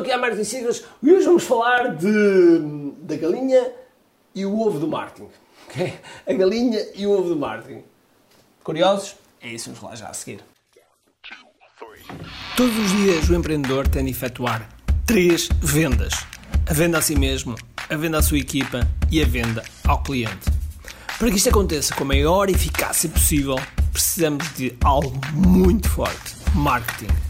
ao que há Martin Secrets e hoje vamos falar de, da galinha e o ovo do Martin. Okay? A galinha e o ovo do Martin. Curiosos? É isso, vamos lá já a seguir. Todos os dias o empreendedor tem de efetuar três vendas: a venda a si mesmo, a venda à sua equipa e a venda ao cliente. Para que isto aconteça com a maior eficácia possível, precisamos de algo muito forte: marketing.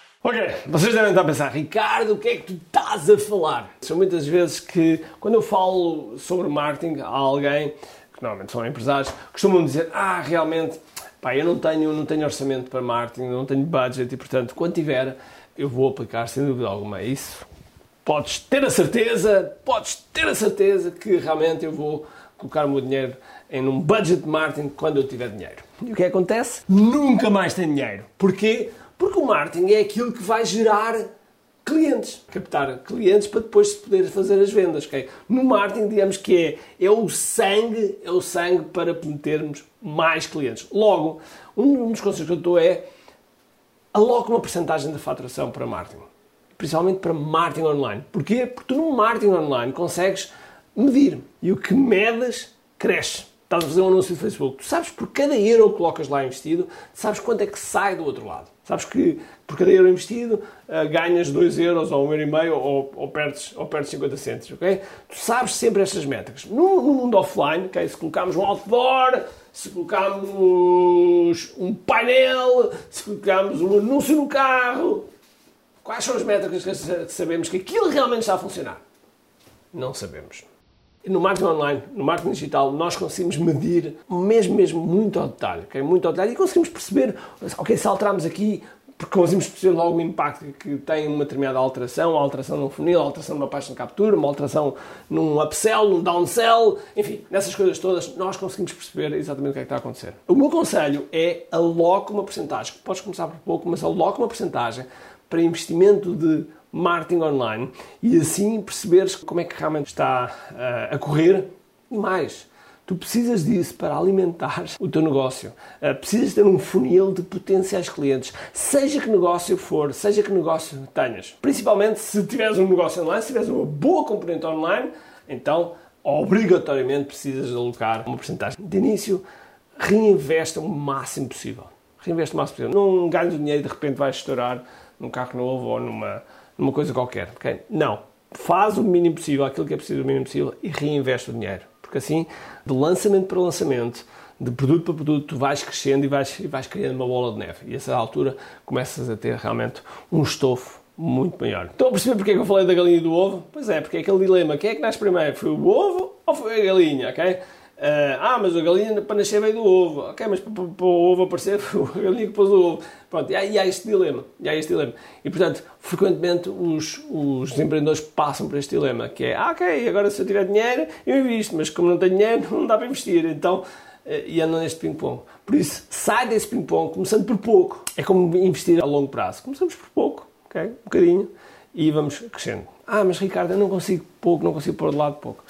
Ok, vocês devem estar a pensar, Ricardo, o que é que tu estás a falar? São muitas vezes que, quando eu falo sobre marketing a alguém, que normalmente são empresários, costumam dizer, ah, realmente, pá, eu não tenho, não tenho orçamento para marketing, não tenho budget e, portanto, quando tiver, eu vou aplicar sem dúvida alguma isso. Podes ter a certeza, podes ter a certeza que realmente eu vou colocar o meu dinheiro em um budget marketing quando eu tiver dinheiro. E o que acontece? Nunca mais tenho dinheiro. Porquê? Porque o marketing é aquilo que vai gerar clientes, captar clientes para depois se poder fazer as vendas. No marketing, digamos que é, é o sangue, é o sangue para termos mais clientes. Logo, um dos conselhos que eu dou é aloca uma porcentagem da faturação para marketing, principalmente para marketing online. Porquê? Porque tu no marketing online consegues medir e o que medes cresce. Estás a fazer um anúncio de Facebook, tu sabes por cada euro que colocas lá investido, sabes quanto é que sai do outro lado. Sabes que por cada euro investido uh, ganhas 2 euros ou 1,5 um euro e meio ou, ou, perdes, ou perdes 50 cêntimos, ok? Tu sabes sempre estas métricas. No, no mundo offline, okay, se colocarmos um outdoor, se colocarmos um painel, se colocarmos um anúncio no carro, quais são as métricas que sabemos que aquilo realmente está a funcionar? Não sabemos. No marketing online, no marketing digital, nós conseguimos medir mesmo, mesmo muito ao detalhe, okay? muito ao detalhe, e conseguimos perceber, ok, se alterarmos aqui, porque conseguimos perceber logo o impacto que tem uma determinada alteração, uma alteração num funil, alteração numa página de captura, uma alteração num upsell, num downsell, enfim, nessas coisas todas, nós conseguimos perceber exatamente o que é que está a acontecer. O meu conselho é aloque uma porcentagem, podes começar por pouco, mas aloque uma porcentagem para investimento de marketing online e assim perceberes como é que realmente está uh, a correr e mais. Tu precisas disso para alimentar o teu negócio. Uh, precisas ter um funil de potenciais clientes, seja que negócio for, seja que negócio tenhas. Principalmente se tiveres um negócio online, se tiveres uma boa componente online, então obrigatoriamente precisas de alocar uma porcentagem. De início, reinvesta o máximo possível. Reinveste o máximo possível. Não ganhes dinheiro e de repente vais estourar num carro novo ou numa numa coisa qualquer. Okay? Não. Faz o mínimo possível, aquilo que é preciso o mínimo possível e reinveste o dinheiro. Porque assim, de lançamento para lançamento, de produto para produto, tu vais crescendo e vais, e vais criando uma bola de neve. E a essa altura começas a ter realmente um estofo muito maior. Estão a perceber porque é que eu falei da galinha e do ovo? Pois é, porque é aquele dilema. Quem é que nasce primeiro? Foi o ovo ou foi a galinha? ok? Uh, ah, mas a galinha para nascer veio do ovo. Ok, mas para, para, o ovo aparecer a galinha que pôs o ovo. Pronto, e há, e há este dilema. E há este dilema. E, portanto, frequentemente os, os empreendedores passam por este dilema, que é, ah, ok, agora se eu tiver dinheiro, eu invisto, mas como não tenho dinheiro, não dá para investir. Então, uh, e andam neste ping-pong. Por isso, sai desse ping-pong, começando por pouco. É como investir a longo prazo. Começamos por pouco, ok? Um bocadinho, e vamos crescendo. Ah, mas Ricardo, eu não consigo pouco, não consigo pôr de lado pouco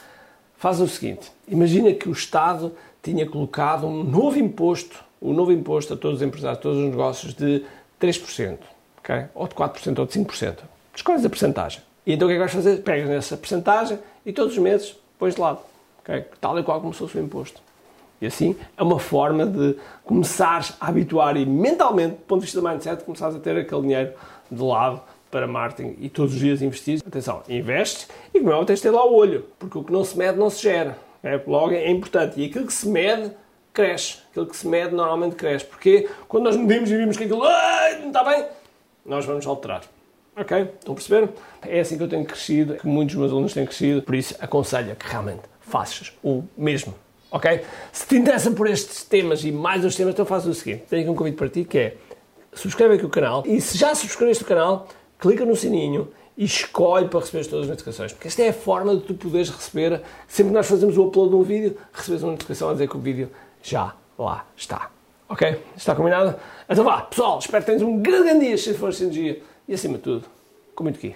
faz o seguinte: imagina que o Estado tinha colocado um novo imposto, um novo imposto a todos os empresários, a todos os negócios de 3%, okay? ou de 4% ou de 5%. Escolhes a porcentagem. E então o que é que vais fazer? Pegas nessa porcentagem e todos os meses pões de lado. Okay? Tal e qual como se fosse o imposto. E assim é uma forma de começares a habituar e mentalmente, do ponto de vista do mindset, começares a ter aquele dinheiro de lado para marketing e todos os dias investir. Atenção, investes e como é tens de ter lá o olho, porque o que não se mede não se gera. É, logo é importante. E aquilo que se mede cresce. Aquilo que se mede normalmente cresce. Porque quando nós medimos e vimos que aquilo não está bem, nós vamos alterar. Ok? Estão a perceber? É assim que eu tenho crescido, que muitos dos meus alunos têm crescido, por isso aconselho que realmente faças o mesmo. Ok? Se te interessa por estes temas e mais os temas, então faz o seguinte: tenho aqui um convite para ti que é subscreve aqui o canal e se já subscreveste o canal, clica no sininho e escolhe para receber todas as notificações. Porque esta é a forma de tu poderes receber, sempre que nós fazemos o upload de um vídeo, recebes uma notificação a dizer que o vídeo já lá está. Ok? Está combinado? Então vá, pessoal, espero que tenhas um grande dia se for energia e acima de tudo, com muito aqui.